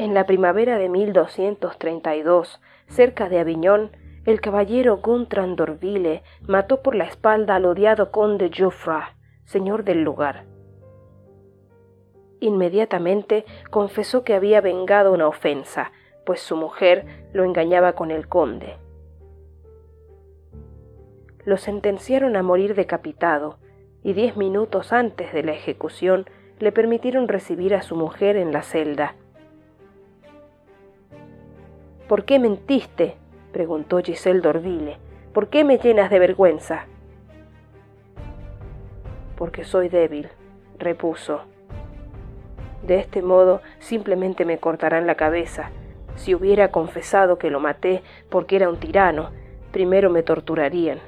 En la primavera de 1232, cerca de Aviñón, el caballero Guntran d'Orville mató por la espalda al odiado conde Joffre, señor del lugar. Inmediatamente confesó que había vengado una ofensa, pues su mujer lo engañaba con el conde. Lo sentenciaron a morir decapitado, y diez minutos antes de la ejecución le permitieron recibir a su mujer en la celda. ¿Por qué mentiste? preguntó Giselle d'Orville. ¿Por qué me llenas de vergüenza? Porque soy débil, repuso. De este modo simplemente me cortarán la cabeza. Si hubiera confesado que lo maté porque era un tirano, primero me torturarían